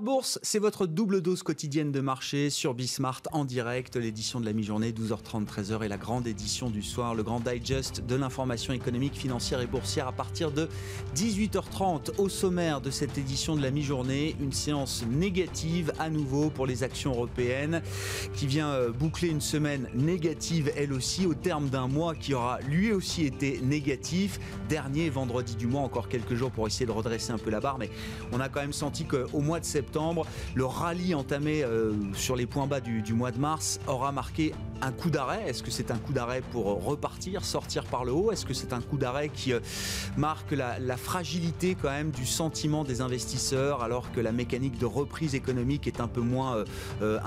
Bourse, c'est votre double dose quotidienne de marché sur Bismart en direct, l'édition de la mi-journée 12h30 13h et la grande édition du soir, le grand digest de l'information économique, financière et boursière à partir de 18h30 au sommaire de cette édition de la mi-journée, une séance négative à nouveau pour les actions européennes qui vient euh, boucler une semaine négative elle aussi au terme d'un mois qui aura lui aussi été négatif, dernier vendredi du mois, encore quelques jours pour essayer de redresser un peu la barre mais on a quand même senti qu'au mois de septembre. Le rallye entamé euh, sur les points bas du, mois de mars aura marqué un coup d'arrêt. Est-ce que c'est un coup d'arrêt pour repartir, sortir par le haut? Est-ce que c'est un coup d'arrêt qui euh, marque la, fragilité quand même du sentiment des investisseurs alors que la mécanique de reprise économique est un peu moins, euh,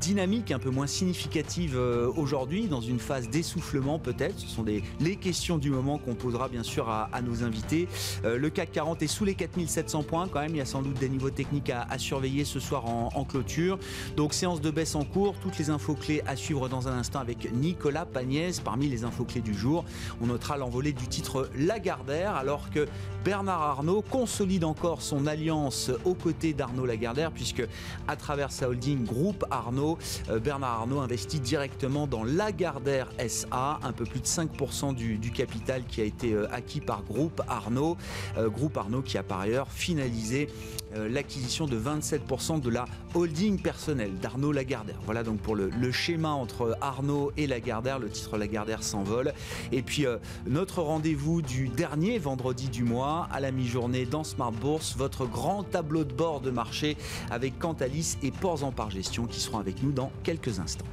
dynamique, un peu moins significative aujourd'hui, dans une phase d'essoufflement peut-être? Ce sont les questions du moment qu'on posera bien sûr à, à nos invités. le CAC 40 est sous les 4700 points quand même, il y a sans doute des niveaux techniques à, surveiller ce soir en, clôture. Donc séance de baisse en cours, toutes les infos clés à suivre dans un instant avec Nicolas Pagnès. Parmi les infos clés du jour, on notera l'envolée du titre Lagardère alors que Bernard Arnault consolide encore son alliance aux côtés d'Arnaud Lagardère puisque à travers sa holding groupe Arnaud, euh, Bernard Arnault investit directement dans Lagardère SA, un peu plus de 5% du, capital qui a été euh, acquis par groupe Arnaud. Euh, groupe Arnaud qui a par ailleurs finalisé l'acquisition de 27% de la holding personnelle d'Arnaud Lagardère. Voilà donc pour le, schéma entre Arnaud et Lagardère. Le titre Lagardère s'envole. Et puis notre rendez-vous du dernier vendredi du mois à la mi-journée dans Smart Bourse, votre grand tableau de bord de marché avec Cantalis et Ports en Par Gestion qui seront avec nous dans quelques instants.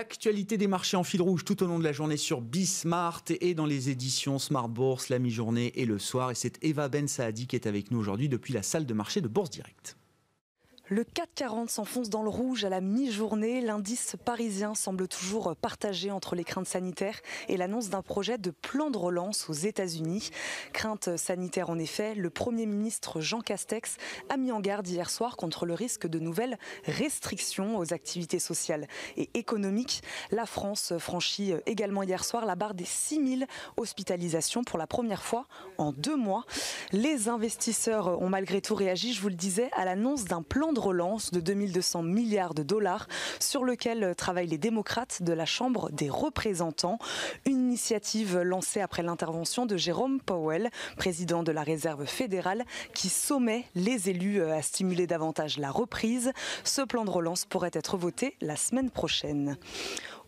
L'actualité des marchés en fil rouge tout au long de la journée sur Bismart et dans les éditions Smart Bourse, la mi-journée et le soir. Et c'est Eva Ben Saadi qui est avec nous aujourd'hui depuis la salle de marché de Bourse Direct. Le 440 s'enfonce dans le rouge à la mi-journée. L'indice parisien semble toujours partagé entre les craintes sanitaires et l'annonce d'un projet de plan de relance aux États-Unis. Crainte sanitaire en effet, le Premier ministre Jean Castex a mis en garde hier soir contre le risque de nouvelles restrictions aux activités sociales et économiques. La France franchit également hier soir la barre des 6000 hospitalisations pour la première fois en deux mois. Les investisseurs ont malgré tout réagi, je vous le disais, à l'annonce d'un plan de relance de 2200 milliards de dollars sur lequel travaillent les démocrates de la Chambre des représentants. Une initiative lancée après l'intervention de Jérôme Powell, président de la Réserve fédérale, qui sommet les élus à stimuler davantage la reprise. Ce plan de relance pourrait être voté la semaine prochaine.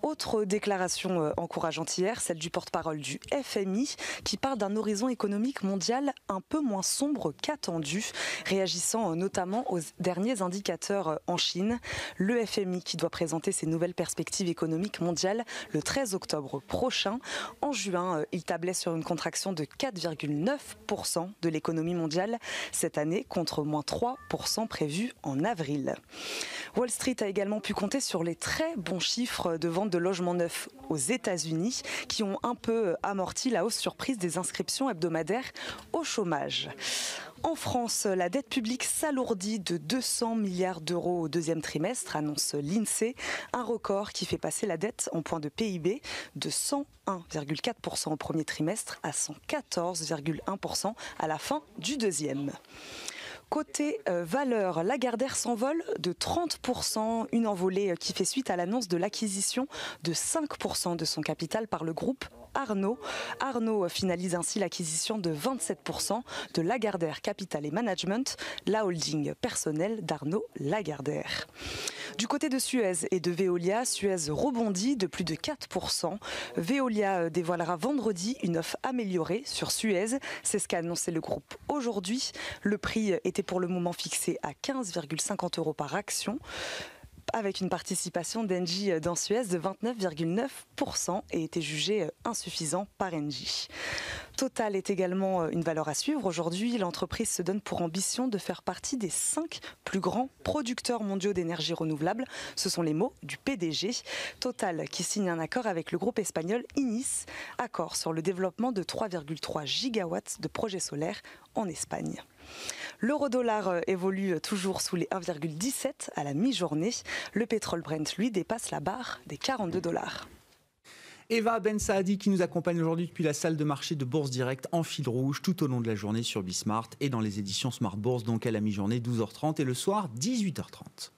Autre déclaration euh, encourageante hier, celle du porte-parole du FMI, qui parle d'un horizon économique mondial un peu moins sombre qu'attendu, réagissant euh, notamment aux derniers indicateurs euh, en Chine. Le FMI qui doit présenter ses nouvelles perspectives économiques mondiales le 13 octobre prochain. En juin, il tablait sur une contraction de 4,9% de l'économie mondiale cette année, contre moins 3% prévu en avril. Wall Street a également pu compter sur les très bons chiffres de vente de logements neufs aux États-Unis qui ont un peu amorti la hausse surprise des inscriptions hebdomadaires au chômage. En France, la dette publique s'alourdit de 200 milliards d'euros au deuxième trimestre, annonce l'INSEE, un record qui fait passer la dette en point de PIB de 101,4% au premier trimestre à 114,1% à la fin du deuxième. Côté euh, valeur, Lagardère s'envole de 30%, une envolée euh, qui fait suite à l'annonce de l'acquisition de 5% de son capital par le groupe Arnaud. Arnaud finalise ainsi l'acquisition de 27% de Lagardère Capital et Management, la holding personnelle d'Arnaud Lagardère. Du côté de Suez et de Veolia, Suez rebondit de plus de 4%. Veolia dévoilera vendredi une offre améliorée sur Suez. C'est ce qu'a annoncé le groupe aujourd'hui. Le prix était pour le moment fixé à 15,50 euros par action avec une participation d'Engie dans Suez de 29,9% et était jugé insuffisant par Engie. Total est également une valeur à suivre. Aujourd'hui, l'entreprise se donne pour ambition de faire partie des cinq plus grands producteurs mondiaux d'énergie renouvelable. Ce sont les mots du PDG. Total qui signe un accord avec le groupe espagnol Inis, accord sur le développement de 3,3 gigawatts de projets solaires en Espagne. L'euro-dollar euh, évolue toujours sous les 1,17 à la mi-journée. Le pétrole Brent, lui, dépasse la barre des 42 dollars. Eva Ben Saadi qui nous accompagne aujourd'hui depuis la salle de marché de Bourse Direct en fil rouge tout au long de la journée sur Bismart et dans les éditions Smart Bourse, donc à la mi-journée 12h30 et le soir 18h30.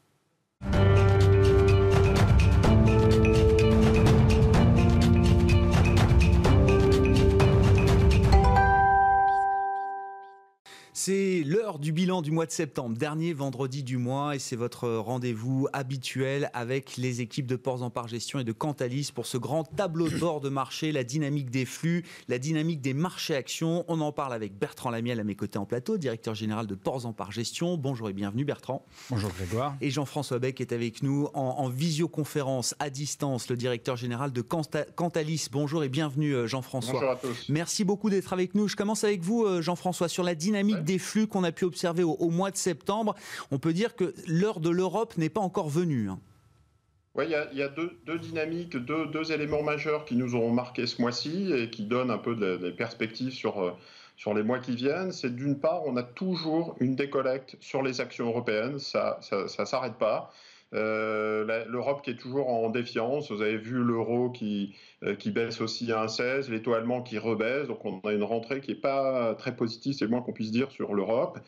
C'est l'heure du bilan du mois de septembre, dernier vendredi du mois, et c'est votre rendez-vous habituel avec les équipes de Ports en Par Gestion et de Cantalis pour ce grand tableau de bord de marché, la dynamique des flux, la dynamique des marchés actions. On en parle avec Bertrand Lamiel à mes côtés en plateau, directeur général de Ports en Par Gestion. Bonjour et bienvenue Bertrand. Bonjour Grégoire. Et Jean-François Beck est avec nous en, visioconférence à distance, le directeur général de Cantalis. Bonjour et bienvenue euh, Jean-François. Bonjour à tous. Merci beaucoup d'être avec nous. Je commence avec vous euh, Jean-François sur la dynamique des flux qu'on a pu observer au, mois de septembre, on peut dire que l'heure de l'Europe n'est pas encore venue. Hein. Oui, il y a, deux, dynamiques, deux, éléments majeurs qui nous ont marqué ce mois-ci et qui donnent un peu des perspectives sur, euh, sur les mois qui viennent. C'est d'une part, on a toujours une décollecte sur les actions européennes, ça ne s'arrête pas. Euh, L'Europe qui est toujours en défiance. Vous avez vu l'euro qui, euh, qui baisse aussi à 1,16, les taux allemands qui rebaissent. Donc on a une rentrée qui n'est pas très positive, c'est le moins qu'on puisse dire sur l'Europe.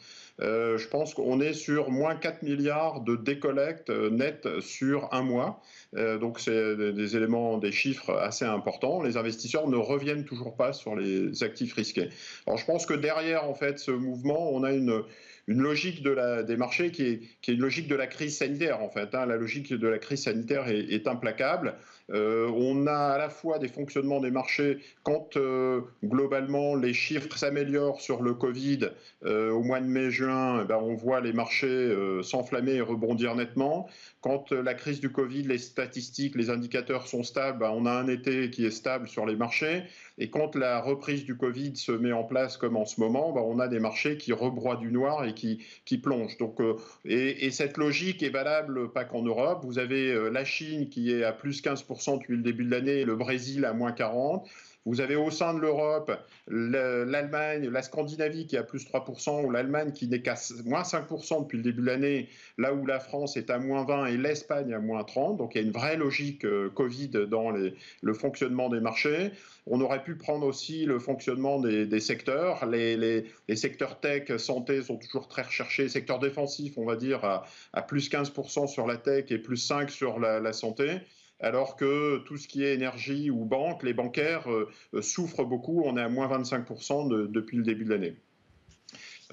Euh, je pense qu'on est sur moins 4 milliards de décollecte net sur un mois. donc c'est des éléments, des chiffres assez importants. Les investisseurs ne reviennent toujours pas sur les actifs risqués. Alors je pense que derrière en fait ce mouvement, on a une une logique de la, des marchés qui est, une logique de la crise sanitaire, en fait. Hein. La logique de la crise sanitaire est implacable. Euh, on a à la fois des fonctionnements des marchés quand euh, globalement les chiffres s'améliorent sur le Covid euh, au mois de mai-juin, eh ben, on voit les marchés s'enflammer et rebondir nettement. Quand la crise du Covid, les statistiques, les indicateurs sont stables, ben, on a un été qui est stable sur les marchés. Et quand la reprise du Covid se met en place comme en ce moment, ben, on a des marchés qui rebroient du noir et qui, plongent. Donc, et, cette logique est valable pas qu'en Europe. Vous avez la Chine qui est à plus 15% depuis le début de l'année, le Brésil à moins 40. Vous avez au sein de l'Europe l'Allemagne, la Scandinavie qui est à plus 3%, ou l'Allemagne qui n'est qu'à moins 5% depuis le début de l'année, là où la France est à moins 20 et l'Espagne à moins 30. Donc il y a une vraie logique euh, Covid dans le fonctionnement des marchés. On aurait pu prendre aussi le fonctionnement des, secteurs. Les, secteurs tech, santé sont toujours très recherchés. Secteur défensif, on va dire, à, plus 15% sur la tech et plus 5% sur la santé alors que tout ce qui est énergie ou banque, les bancaires euh, euh, souffrent beaucoup. On est à moins 25% depuis le début de l'année.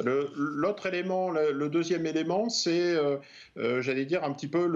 L'autre élément, le, deuxième élément, c'est, euh, j'allais dire, un petit peu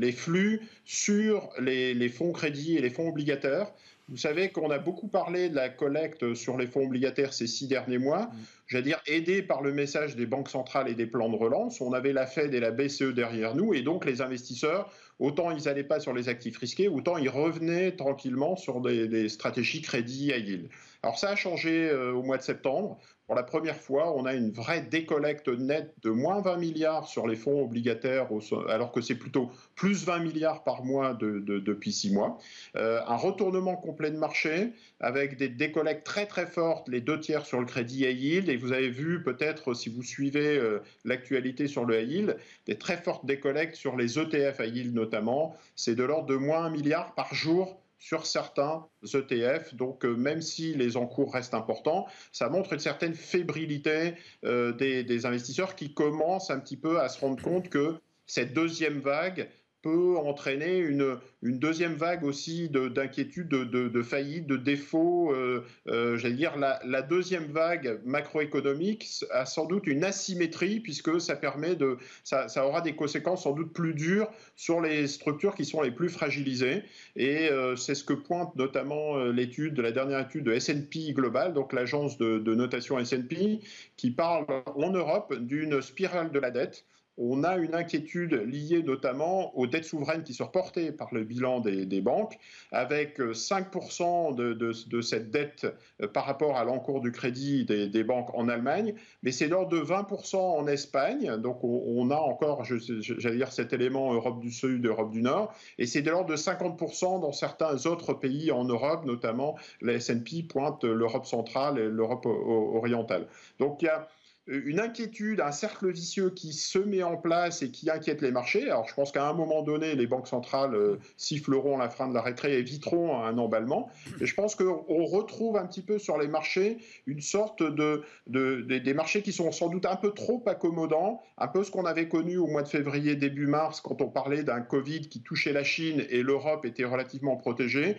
les flux sur les, fonds crédits et les fonds obligataires. Vous savez qu'on a beaucoup parlé de la collecte sur les fonds obligataires ces six derniers mois. Mmh. J'allais dire, aidé par le message des banques centrales et des plans de relance. On avait la Fed et la BCE derrière nous, et donc les investisseurs Autant ils n'allaient pas sur les actifs risqués, autant ils revenaient tranquillement sur des, stratégies crédit à yield. Alors ça a changé euh, au mois de septembre. Pour la première fois, on a une vraie décollecte nette de moins 20 milliards sur les fonds obligataires, alors que c'est plutôt plus 20 milliards par mois depuis six mois. Euh, un retournement complet de marché avec des décollectes très très fortes, les deux tiers sur le crédit high yield. Et vous avez vu peut-être, si vous suivez euh, l'actualité sur le high yield, des très fortes décollectes sur les ETF high yield notamment. C'est de l'ordre de moins 1 milliard par jour sur certains ETF. Donc, euh, même si les encours restent importants, ça montre une certaine fébrilité euh, des, investisseurs qui commencent un petit peu à se rendre compte que cette deuxième vague peut entraîner une, deuxième vague aussi d'inquiétude, de, de, de, faillite, de défaut. Euh, euh, J'allais dire, la, deuxième vague macroéconomique a sans doute une asymétrie puisque ça permet de, ça, aura des conséquences sans doute plus dures sur les structures qui sont les plus fragilisées. Et euh, c'est ce que pointe notamment l'étude, la dernière étude de S&P Global, donc l'agence de, de notation S&P, qui parle en Europe d'une spirale de la dette on a une inquiétude liée notamment aux dettes souveraines qui sont reportées par le bilan des, banques, avec 5% de, de, cette dette par rapport à l'encours du crédit des, banques en Allemagne, mais c'est l'ordre de 20% en Espagne, donc on, a encore, j'allais dire, cet élément Europe du Sud, Europe du Nord, et c'est de l'ordre de 50% dans certains autres pays en Europe, notamment la S&P pointe l'Europe centrale et l'Europe orientale. Donc il y a une inquiétude, un cercle vicieux qui se met en place et qui inquiète les marchés. Alors je pense qu'à un moment donné, les banques centrales euh, siffleront la fin de la récré et éviteront un emballement. Et je pense qu'on retrouve un petit peu sur les marchés une sorte de, des marchés qui sont sans doute un peu trop accommodants, un peu ce qu'on avait connu au mois de février, début mars, quand on parlait d'un Covid qui touchait la Chine et l'Europe était relativement protégée.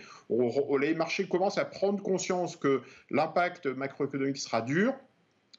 les marchés commencent à prendre conscience que l'impact macroéconomique sera dur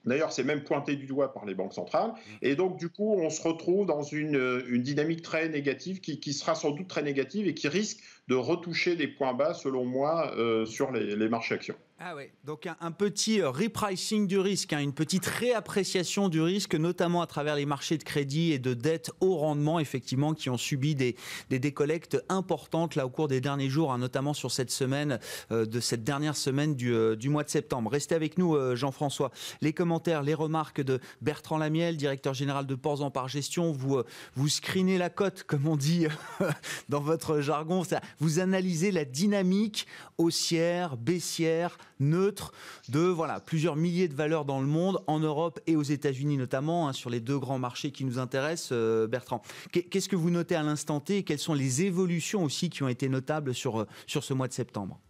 D'ailleurs, c'est même pointé du doigt par les banques centrales. Mmh. Et donc, du coup, on se retrouve dans une, dynamique très négative qui, sera sans doute très négative et qui risque de retoucher des points bas, selon moi, euh, sur les marchés actions. Ah ouais, donc un, petit euh, repricing du risque, hein, une petite réappréciation du risque, notamment à travers les marchés de crédit et de dette au rendement, effectivement, qui ont subi des, des décollectes importantes là au cours des derniers jours, hein, notamment sur cette semaine, euh, de cette dernière semaine du, euh, du, mois de septembre. Restez avec nous, Jean-François. Les commentaires, les remarques de Bertrand Lamiel, directeur général de Ports en Par Gestion, vous, vous screenez la cote, comme on dit dans votre jargon, vous analysez la dynamique haussière, baissière, neutre de voilà, plusieurs milliers de valeurs dans le monde, en Europe et aux États-Unis notamment, hein, sur les deux grands marchés qui nous intéressent, euh, Bertrand. Qu'est-ce que vous notez à l'instant T et quelles sont les évolutions aussi qui ont été notables sur, euh, sur ce mois de septembre?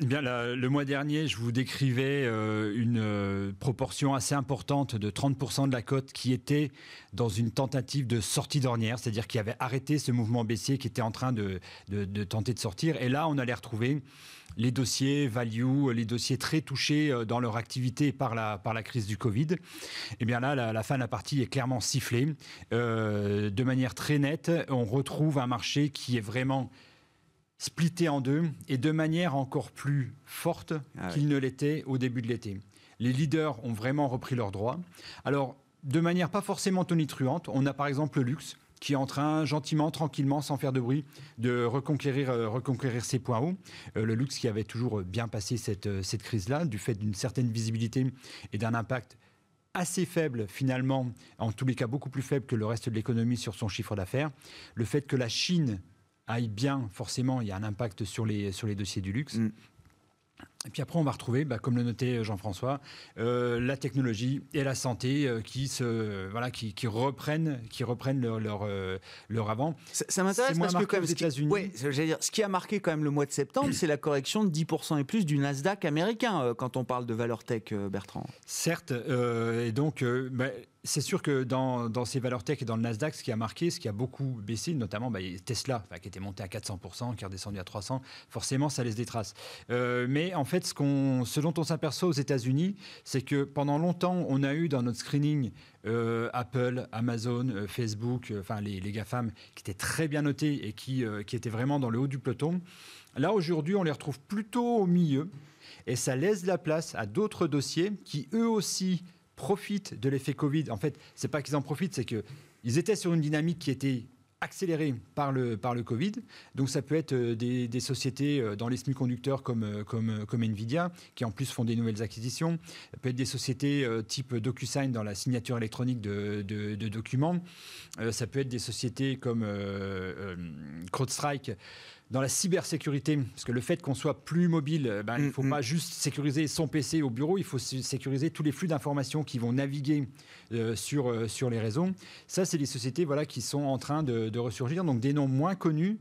Eh bien, le mois dernier, je vous décrivais euh, une proportion assez importante de 30% de la cote qui était dans une tentative de sortie d'ornière, c'est-à-dire qui avait arrêté ce mouvement baissier qui était en train de, tenter de sortir. Et là, on allait retrouver les dossiers value, les dossiers très touchés euh, dans leur activité par la, crise du Covid, eh bien là, la, fin de la partie est clairement sifflée. Euh, de manière très nette, on retrouve un marché qui est vraiment splitté en deux et de manière encore plus forte ah qu'il ne l'était au début de l'été. Les leaders ont vraiment repris leurs droits. Alors, de manière pas forcément tonitruante, on a par exemple le luxe qui est en train gentiment, tranquillement, sans faire de bruit, de reconquérir, euh, reconquérir ses points hauts. Euh, le luxe qui avait toujours bien passé cette, euh, cette crise-là, du fait d'une certaine visibilité et d'un impact assez faible finalement, en tous les cas beaucoup plus faible que le reste de l'économie sur son chiffre d'affaires. Le fait que la Chine aille bien, forcément, il y a un impact sur les, sur les dossiers du luxe. Mm. Et puis après, on va retrouver, bah, comme le notait Jean-François, euh, la technologie et la santé euh, qui, se, voilà, qui, qui, reprennent, qui reprennent leur, leur, euh, leur avant. Ça, m'intéresse parce que, comme, ce, dire, ce qui a marqué quand même le mois de septembre, c'est la correction de 10% et plus du Nasdaq américain quand on parle de valeur tech, Bertrand. Certes, et donc, bah, c'est sûr que dans, dans, ces valeurs tech et dans le Nasdaq, ce qui a marqué, ce qui a beaucoup baissé, notamment bah, Tesla, qui était monté à 400%, qui est redescendu à 300%, forcément, ça laisse des traces. Euh, mais en fait, ce, qu'on, ce dont on s'aperçoit aux États-Unis, c'est que pendant longtemps, on a eu dans notre screening euh, Apple, Amazon, euh, Facebook, enfin les, les GAFAM, qui étaient très bien notés et qui, qui étaient vraiment dans le haut du peloton. Là, aujourd'hui, on les retrouve plutôt au milieu. Et ça laisse la place à d'autres dossiers qui, eux aussi, profitent de l'effet Covid. En fait, c'est pas qu'ils en profitent, c'est qu'ils étaient sur une dynamique qui était accélérée par le, par le Covid. Donc ça peut être euh, des, sociétés euh, dans les semi-conducteurs comme, euh, comme, comme Nvidia, qui en plus font des nouvelles acquisitions. Ça peut être des sociétés type DocuSign dans la signature électronique de, de, documents. ça peut être des sociétés comme CrowdStrike dans la cybersécurité, parce que le fait qu'on soit plus mobile, euh, ben, il ne faut mm, mm. pas juste sécuriser son PC au bureau, il faut sécuriser tous les flux d'informations qui vont naviguer euh, sur, euh, sur les réseaux. Ça, c'est des sociétés voilà, qui sont en train de, ressurgir, donc des noms moins connus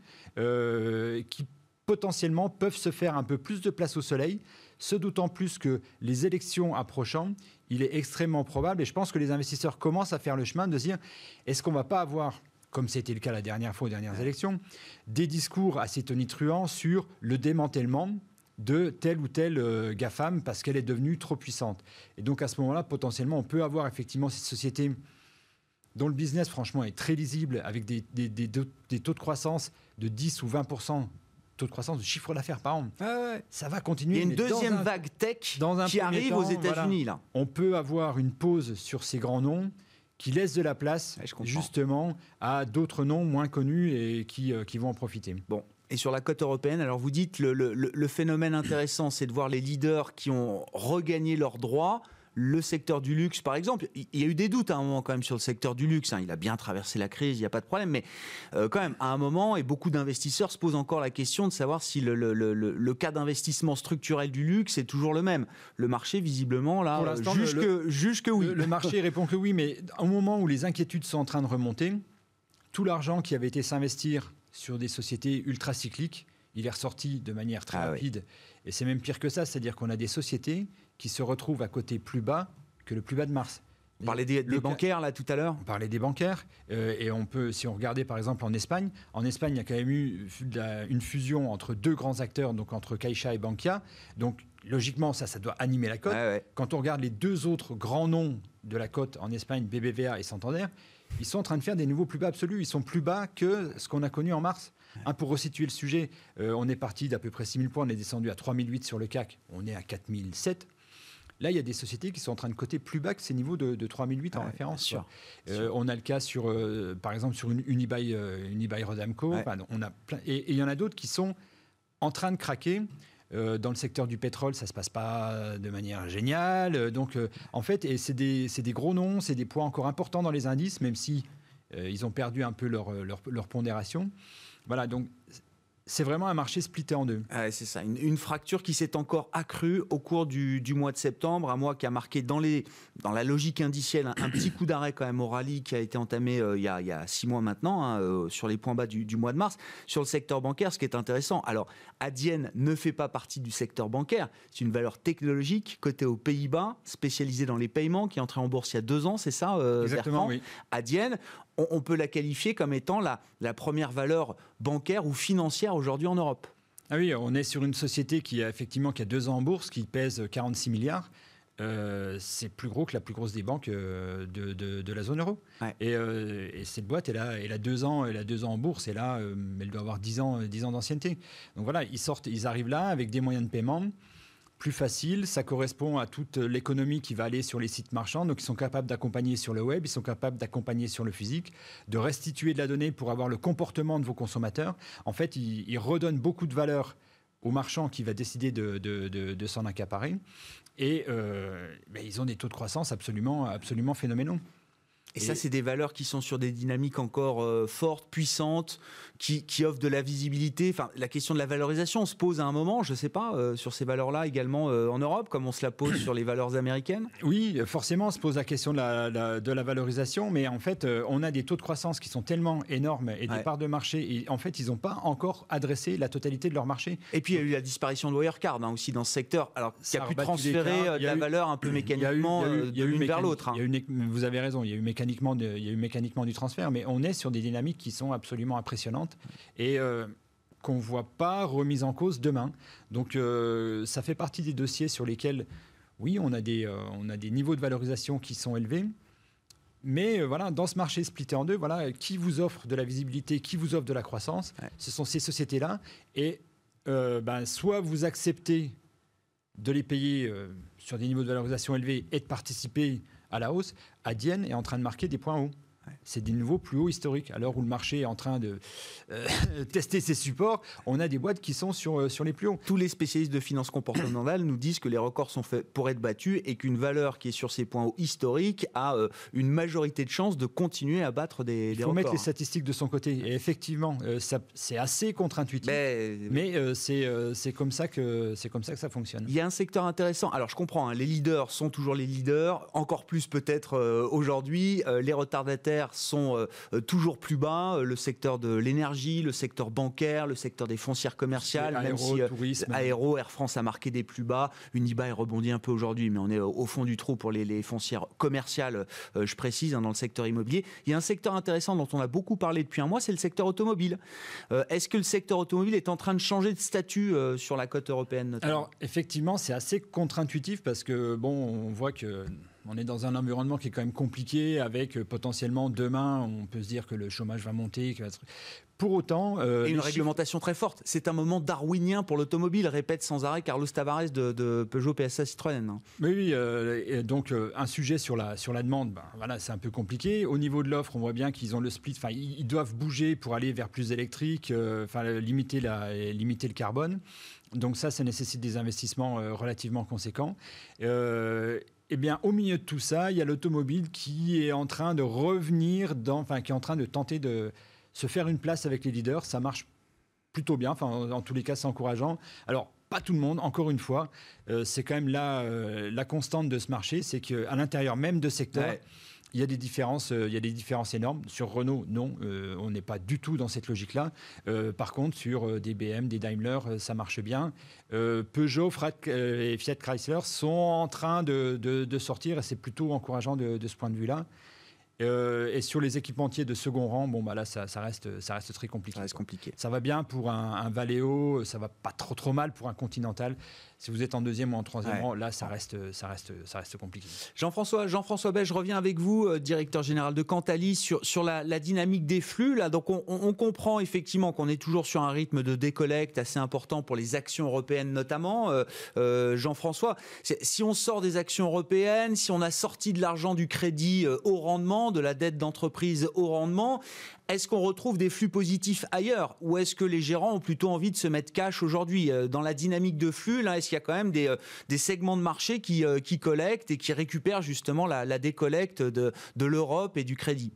qui potentiellement peuvent se faire un peu plus de place au soleil, ce d'autant plus que les élections approchant, il est extrêmement probable, et je pense que les investisseurs commencent à faire le chemin de se dire, est-ce qu'on ne va pas avoir comme c'était le cas la dernière fois aux dernières élections, des discours assez tonitruants sur le démantèlement de telle ou telle euh, GAFAM parce qu'elle est devenue trop puissante. Et donc à ce moment-là, potentiellement, on peut avoir effectivement cette société dont le business, franchement, est très lisible, avec des, taux de croissance de 10 ou 20% taux de croissance de chiffre d'affaires par an. Ça va continuer. Il y a une deuxième vague tech qui arrive aux États-Unis. là. On peut avoir une pause sur ces grands noms qui laisse de la place justement à d'autres noms moins connus et qui, qui vont en profiter. Bon, et sur la cote européenne, alors vous dites le, le, phénomène intéressant, c'est de voir les leaders qui ont regagné leurs droits. Le secteur du luxe, par exemple, il y a eu des doutes à un moment quand même sur le secteur du luxe. Hein. Il a bien traversé la crise, il n'y a pas de problème. Mais euh, quand même, à un moment, et beaucoup d'investisseurs se posent encore la question de savoir si le, le cas d'investissement structurel du luxe est toujours le même. Le marché, visiblement, là, juge, que, juge que oui. Le, marché répond que oui, mais au moment où les inquiétudes sont en train de remonter, tout l'argent qui avait été s'investir sur des sociétés ultra cycliques, il est ressorti de manière très ah rapide. Et c'est même pire que ça, c'est-à-dire qu'on a des sociétés qui se retrouvent à côté plus bas que le plus bas de Mars. On parlait des, bancaires là tout à l'heure. On parlait des bancaires euh, et on peut, si on regardait par exemple en Espagne, en Espagne il y a quand même eu une fusion entre deux grands acteurs, donc entre Caixa et Bankia. Donc logiquement ça, ça doit animer la cote. Quand on regarde les deux autres grands noms de la cote en Espagne, BBVA et Santander, ils sont en train de faire des nouveaux plus bas absolus. Ils sont plus bas que ce qu'on a connu en mars. Pour resituer le sujet, euh, on est parti d'à peu près 6000 points, on est descendu à 3008 sur le CAC, on est à 4007. Là, il y a des sociétés qui sont en train de coter plus bas que ces niveaux de, 3008 en référence. Euh, on a le cas sur, euh, par exemple, sur une Unibail, Unibail Rodamco. on a et il y en a d'autres qui sont en train de craquer. Euh, dans le secteur du pétrole, ça se passe pas de manière géniale. Euh, donc, euh, en fait, et c'est des, des, gros noms, c'est des poids encore importants dans les indices, même si ils ont perdu un peu leur, leur, leur pondération. Voilà, donc c'est vraiment un marché splitté en deux. C'est ça, une, fracture qui s'est encore accrue au cours du, mois de septembre, un mois qui a marqué dans, les, dans la logique indicielle un, petit coup d'arrêt quand même au rallye qui a été entamé euh, il, y a, six mois maintenant hein, euh, sur les points bas du, mois de mars. Sur le secteur bancaire, ce qui est intéressant, alors Adyen ne fait pas partie du secteur bancaire, c'est une valeur technologique cotée aux Pays-Bas, spécialisée dans les paiements, qui est entrée en bourse il y a deux ans, c'est ça euh, Exactement, oui. On, peut la qualifier comme étant la, la première valeur bancaire ou financière aujourd'hui en Europe. Ah oui, on est sur une société qui a effectivement qui a deux ans en bourse, qui pèse 46 milliards. Euh, c'est plus gros que la plus grosse des banques euh, de, la zone euro. Euh, et, cette boîte, elle a, elle a, deux ans, elle a deux ans en bourse, et là, elle doit avoir 10 ans, 10 ans d'ancienneté. Donc voilà, ils sortent, ils arrivent là avec des moyens de paiement plus facile. Ça correspond à toute l'économie qui va aller sur les sites marchands. Donc, ils sont capables d'accompagner sur le web, ils sont capables d'accompagner sur le physique, de restituer de la donnée pour avoir le comportement de vos consommateurs. En fait, ils, redonnent beaucoup de valeur au marchand qui va décider de, s'en accaparer. Et euh, ils ont des taux de croissance absolument, absolument phénoménaux. Et, ça, c'est des valeurs qui sont sur des dynamiques encore euh, fortes, puissantes, qui, qui, offrent de la visibilité. Enfin, la question de la valorisation se pose à un moment, je ne sais pas, euh, sur ces valeurs-là également euh, en Europe, comme on se la pose sur les valeurs américaines Oui, forcément, on se pose la question de la, de la valorisation, mais en fait, on a des taux de croissance qui sont tellement énormes et des parts de marché, et en fait, ils n'ont pas encore adressé la totalité de leur marché. Et puis, il y a eu la disparition de Wirecard hein, aussi dans ce secteur, alors qui a pu transférer de la valeur un peu mécaniquement d'une vers l'autre. Hein. Vous avez raison, il y a eu mécaniquement, il y a eu mécaniquement du transfert, mais on est sur des dynamiques qui sont absolument impressionnantes et euh, qu'on ne voit pas remise en cause demain. Donc euh, ça fait partie des dossiers sur lesquels, oui, on a des, euh, on a des niveaux de valorisation qui sont élevés. Mais voilà, dans ce marché splitté en deux, voilà, qui vous offre de la visibilité, qui vous offre de la croissance, ce sont ces sociétés-là. Et ben, soit vous acceptez de les payer sur des niveaux de valorisation élevés et de participer à la hausse, Adyen est en train de marquer des points hauts. C'est des niveaux plus hauts historiques. À l'heure où le marché est en train de euh, tester ses supports, on a des boîtes qui sont sur, euh, sur les plus hauts. Tous les spécialistes de finance comportementale nous disent que les records sont faits pour être battus et qu'une valeur qui est sur ces points hauts historiques a euh, une majorité de chances de continuer à battre des, Il faut mettre les statistiques de son côté. Et effectivement, c'est assez contre-intuitif. Mais, c'est comme, ça que, comme ça que ça fonctionne. Il y a un secteur intéressant. Alors je comprends, hein, les leaders sont toujours les leaders, encore plus peut-être aujourd'hui. les retardataires sont euh, euh, toujours plus bas. Euh, le secteur de l'énergie, le secteur bancaire, le secteur des foncières commerciales, même si tourisme. Aéro, Air France a marqué des plus bas. Unibail rebondit un peu aujourd'hui, mais on est au fond du trou pour les, foncières commerciales, je précise, hein, dans le secteur immobilier. Il y a un secteur intéressant dont on a beaucoup parlé depuis un mois, c'est le secteur automobile. Est-ce que le secteur automobile est en train de changer de statut sur la côte européenne Alors, effectivement, c'est assez contre-intuitif parce que, bon, on voit que on est dans un environnement qui est quand même compliqué avec euh, potentiellement demain, on peut se dire que le chômage va monter. Pour autant. Euh, et une réglementation très forte. C'est un moment darwinien pour l'automobile, répète sans arrêt Carlos Tavares de, Peugeot PSA Citroën. Hein. Oui, oui. Euh, donc, un sujet sur la, sur la demande, ben, voilà, c'est un peu compliqué. Au niveau de l'offre, on voit bien qu'ils ont le split. Enfin, ils, doivent bouger pour aller vers plus électrique, enfin, limiter, la, limiter le carbone. Donc, ça, ça nécessite des investissements relativement conséquents. Eh au milieu de tout ça, il y a l'automobile qui est en train de revenir enfin, qui est en train de tenter de se faire une place avec les leaders. Ça marche plutôt bien. Enfin, en, tous les cas, c'est encourageant. Alors, pas tout le monde, encore une fois, euh, c'est quand même la, euh, la constante de ce marché, c'est qu'à l'intérieur même de secteurs, il y a des différences, euh, il y a des différences énormes. Sur Renault, non, euh, on n'est pas du tout dans cette logique-là. Euh, par contre, sur des BM, des Daimler, ça marche bien. Peugeot, et Fiat Chrysler sont en train de, sortir et c'est plutôt encourageant de, ce point de vue-là. et sur les équipementiers de second rang, bon, bah là, ça, reste, ça reste très compliqué. Ça reste compliqué. Ça va bien pour un, un Valeo, ça va pas trop trop mal pour un Continental. Si vous êtes en deuxième ou en troisième rang, là, ça reste, ça, reste, ça reste compliqué. Jean-François Jean-François je reviens avec vous, euh, directeur général de Cantali, sur, sur la, dynamique des flux. Là. Donc, on, comprend effectivement qu'on est toujours sur un rythme de décollecte assez important pour les actions européennes notamment. Euh, euh, Jean-François, si on sort des actions européennes, si on a sorti de l'argent du crédit au rendement, de la dette d'entreprise au rendement, est-ce qu'on retrouve des flux positifs ailleurs? Ou est-ce que les gérants ont plutôt envie de se mettre cash aujourd'hui? Dans la dynamique de flux, là, est-ce qu'il y a quand même des, euh, segments de marché euh, qui, collectent et qui récupèrent justement la, décollecte de, l'Europe et du crédit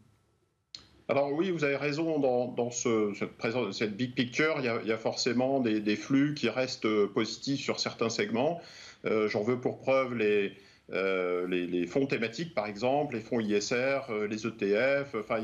alors oui, vous avez raison, dans, cette, big picture, il y a, forcément des, flux qui restent positifs sur certains segments. J'en veux pour preuve les, euh, les, fonds thématiques, par exemple, les fonds ISR, euh, les ETF. Enfin,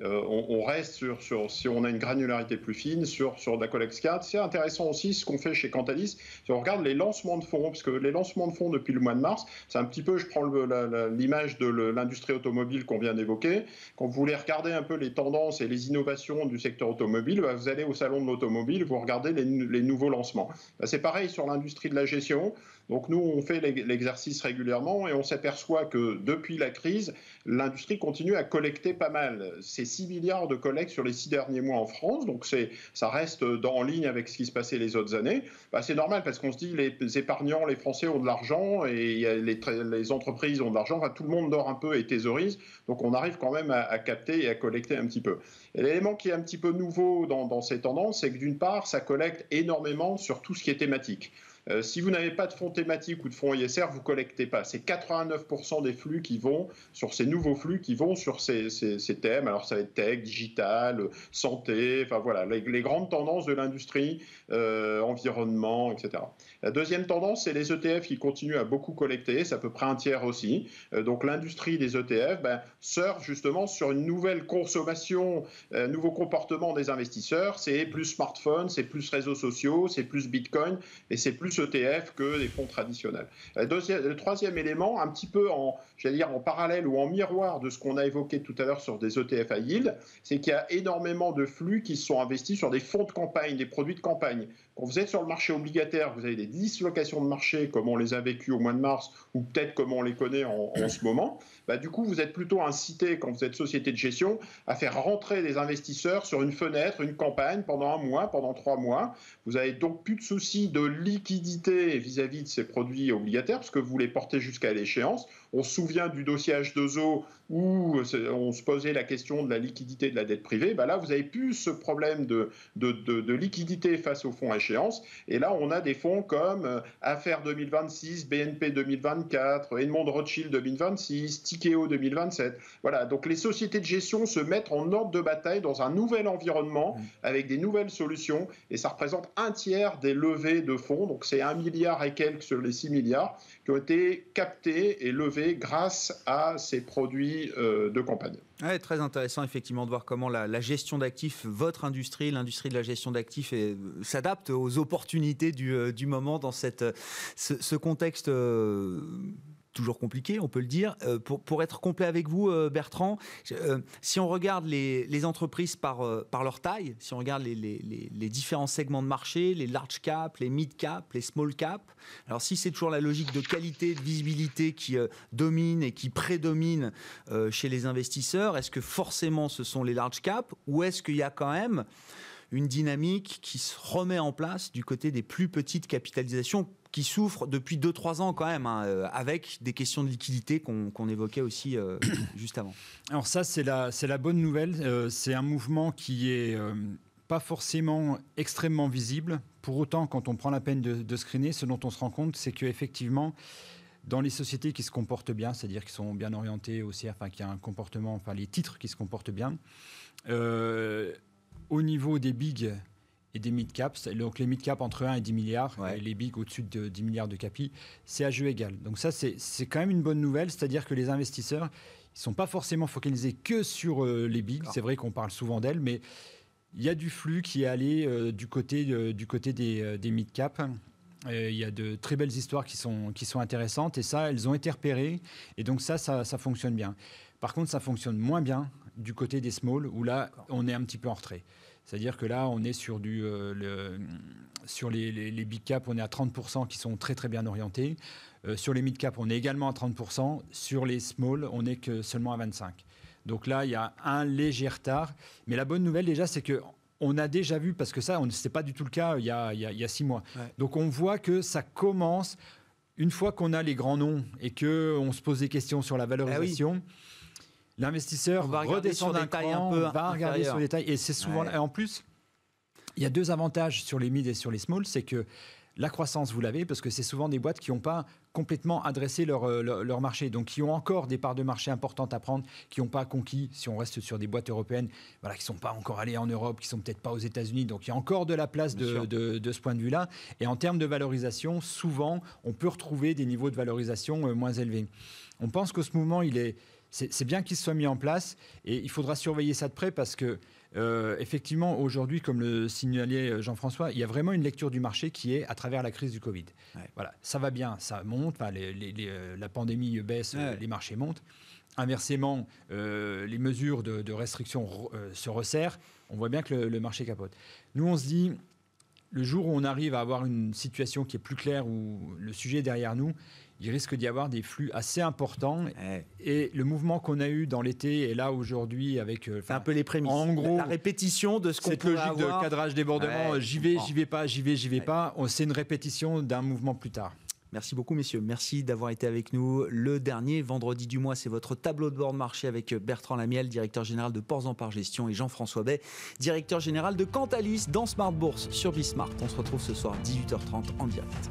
euh, on, reste sur, si on a une granularité plus fine, sur, sur la Colex 4. C'est intéressant aussi ce qu'on fait chez Cantalis. Si on regarde les lancements de fonds, parce que les lancements de fonds depuis le mois de mars, c'est un petit peu, je prends l'image de l'industrie automobile qu'on vient d'évoquer. Quand vous voulez regarder un peu les tendances et les innovations du secteur automobile, bah, vous allez au salon de l'automobile, vous regardez les, les nouveaux lancements. Bah, c'est pareil sur l'industrie de la gestion. Donc nous, on fait l'exercice régulièrement et on s'aperçoit que depuis la crise, l'industrie continue à collecter pas mal. C'est 6 milliards de collectes sur les 6 derniers mois en France, donc ça reste en ligne avec ce qui se passait les autres années. Bah, c'est normal parce qu'on se dit les épargnants, les Français ont de l'argent et les, entreprises ont de l'argent. tout le monde dort un peu et thésaurise, donc on arrive quand même à, capter et à collecter un petit peu. l'élément qui est un petit peu nouveau dans, dans ces tendances, c'est que d'une part, ça collecte énormément sur tout ce qui est thématique. Euh, si vous n'avez pas de fonds thématiques ou de fonds ISR, vous collectez pas. C'est 89% des flux qui vont sur ces nouveaux flux qui vont sur ces, thèmes. Alors ça va être tech, digital, santé, enfin voilà, les, grandes tendances de l'industrie, euh, environnement, etc. La deuxième tendance, c'est les ETF qui continuent à beaucoup collecter, c'est à peu près un tiers aussi. Euh, donc l'industrie des ETF ben, surfe justement sur une nouvelle consommation, un nouveau comportement des investisseurs. C'est plus smartphone, c'est plus réseaux sociaux, c'est plus Bitcoin et c'est plus ETF que des fonds traditionnels. Le, troisième élément, un petit peu en, dire, en parallèle ou en miroir de ce qu'on a évoqué tout à l'heure sur des ETF à yield, c'est qu'il y a énormément de flux qui sont investis sur des fonds de campagne, des produits de campagne. Vous êtes sur le marché obligataire, vous avez des dislocations de marché comme on les a vécues au mois de mars ou peut-être comme on les connaît en, ce moment. Bah, du coup, vous êtes plutôt incité, quand vous êtes société de gestion, à faire rentrer des investisseurs sur une fenêtre, une campagne pendant un mois, pendant trois mois. Vous avez donc plus de soucis de liquidité vis-à-vis de ces produits obligataires parce que vous les portez jusqu'à l'échéance. On se souvient du dossier H2O où on se posait la question de la liquidité de la dette privée. Bah là, vous avez plus ce problème de, de, liquidité face aux fonds à échéance. Et là, on a des fonds comme euh, Affaires 2026, BNP 2024, Edmond Rothschild 2026, Tikeo 2027. Voilà, donc les sociétés de gestion se mettent en ordre de bataille dans un nouvel environnement mmh. avec des nouvelles solutions. Et ça représente un tiers des levées de fonds. Donc c'est un milliard et quelques sur les 6 milliards qui ont été captés et levés grâce à ces produits euh, de campagne. très intéressant effectivement de voir comment la, gestion d'actifs, votre industrie, l'industrie de la gestion d'actifs euh, s'adapte aux opportunités du, euh, moment dans ce, contexte toujours compliqué, on peut le dire. Euh, pour, pour, être complet avec vous, euh, Bertrand, euh, si on regarde les, les entreprises par, par, leur taille, si on regarde les, les, les, différents segments de marché, les large cap, les mid cap, les small cap, alors si c'est toujours la logique de qualité, de visibilité qui domine et qui prédomine chez les investisseurs, est-ce que forcément ce sont les large cap ou est-ce qu'il y a quand même une dynamique qui se remet en place du côté des plus petites capitalisations qui souffrent depuis 2-3 ans quand même, hein, euh, avec des questions de liquidité qu'on évoquait aussi euh, juste avant. Alors ça, c'est la, la bonne nouvelle. Euh, c'est un mouvement qui est pas forcément extrêmement visible. Pour autant, quand on prend la peine de, de screener, ce dont on se rend compte, c'est qu'effectivement, dans les sociétés qui se comportent bien, c'est-à-dire qui sont bien orientées aussi, enfin qui a un comportement, enfin les titres qui se comportent bien, au niveau des bigs et des mid-caps. Donc les mid-caps entre 1 et 10 milliards, et les bigs au-dessus de 10 milliards de capi, c'est à jeu égal. Donc ça, c'est quand même une bonne nouvelle, c'est-à-dire que les investisseurs, ils ne sont pas forcément focalisés que sur euh, les bigs. C'est vrai qu'on parle souvent d'elles, mais il y a du flux qui est allé euh, du côté, euh, du côté des, des mid-caps. Il y a de très belles histoires qui sont, qui sont intéressantes et ça, elles ont été repérées et donc ça, ça, ça fonctionne bien. Par contre, ça fonctionne moins bien du côté des small où là, on est un petit peu en retrait. C'est-à-dire que là, on est sur, du, euh, sur les, big cap, on est à 30% qui sont très très bien orientés. Euh, sur les mid cap, on est également à 30%. Sur les small, on n'est que seulement à 25%. Donc là, il y a un léger retard. Mais la bonne nouvelle déjà, c'est que on a déjà vu, parce que ça, ce n'était pas du tout le cas il y a, il y a, six mois. Donc on voit que ça commence, une fois qu'on a les grands noms et qu'on se pose des questions sur la valorisation, ah L'investisseur redescend d'un cran, un peu va regarder sur les détails. Et c'est souvent. Et en plus, il y a deux avantages sur les mid et sur les small, c'est que la croissance, vous l'avez, parce que c'est souvent des boîtes qui n'ont pas complètement adressé euh, leur, leur, marché, donc qui ont encore des parts de marché importantes à prendre, qui n'ont pas conquis, si on reste sur des boîtes européennes, voilà, qui ne sont pas encore allées en Europe, qui ne sont peut-être pas aux États-Unis, donc il y a encore de la place de, de, ce point de vue-là. Et en termes de valorisation, souvent, on peut retrouver des niveaux de valorisation euh, moins élevés. On pense que ce mouvement, il est c'est bien qu'il soit mis en place et il faudra surveiller ça de près parce que euh, effectivement, aujourd'hui, comme le signalait euh, Jean-François, il y a vraiment une lecture du marché qui est à travers la crise du Covid. Voilà, ça va bien, ça monte, euh, la pandémie baisse, les marchés montent. Inversement, les mesures de, restriction se resserrent. On voit bien que le, le, marché capote. Nous, on se dit, le jour où on arrive à avoir une situation qui est plus claire, où le sujet est derrière nous, il risque d'y avoir des flux assez importants. Et le mouvement qu'on a eu dans l'été est là aujourd'hui avec. Euh, un peu les prémices. En gros, la répétition de ce qu'on Cette logique de cadrage débordement, j'y vais, j'y vais pas, j'y vais, j'y vais pas. C'est une répétition d'un mouvement plus tard. Merci beaucoup, messieurs. Merci d'avoir été avec nous. Le dernier vendredi du mois, c'est votre tableau de bord de marché avec Bertrand Lamiel, directeur général de Ports en Par Gestion, et Jean-François Bay, directeur général de Cantalis dans Smart Bourse sur Bismart. On se retrouve ce soir 18h30 en direct.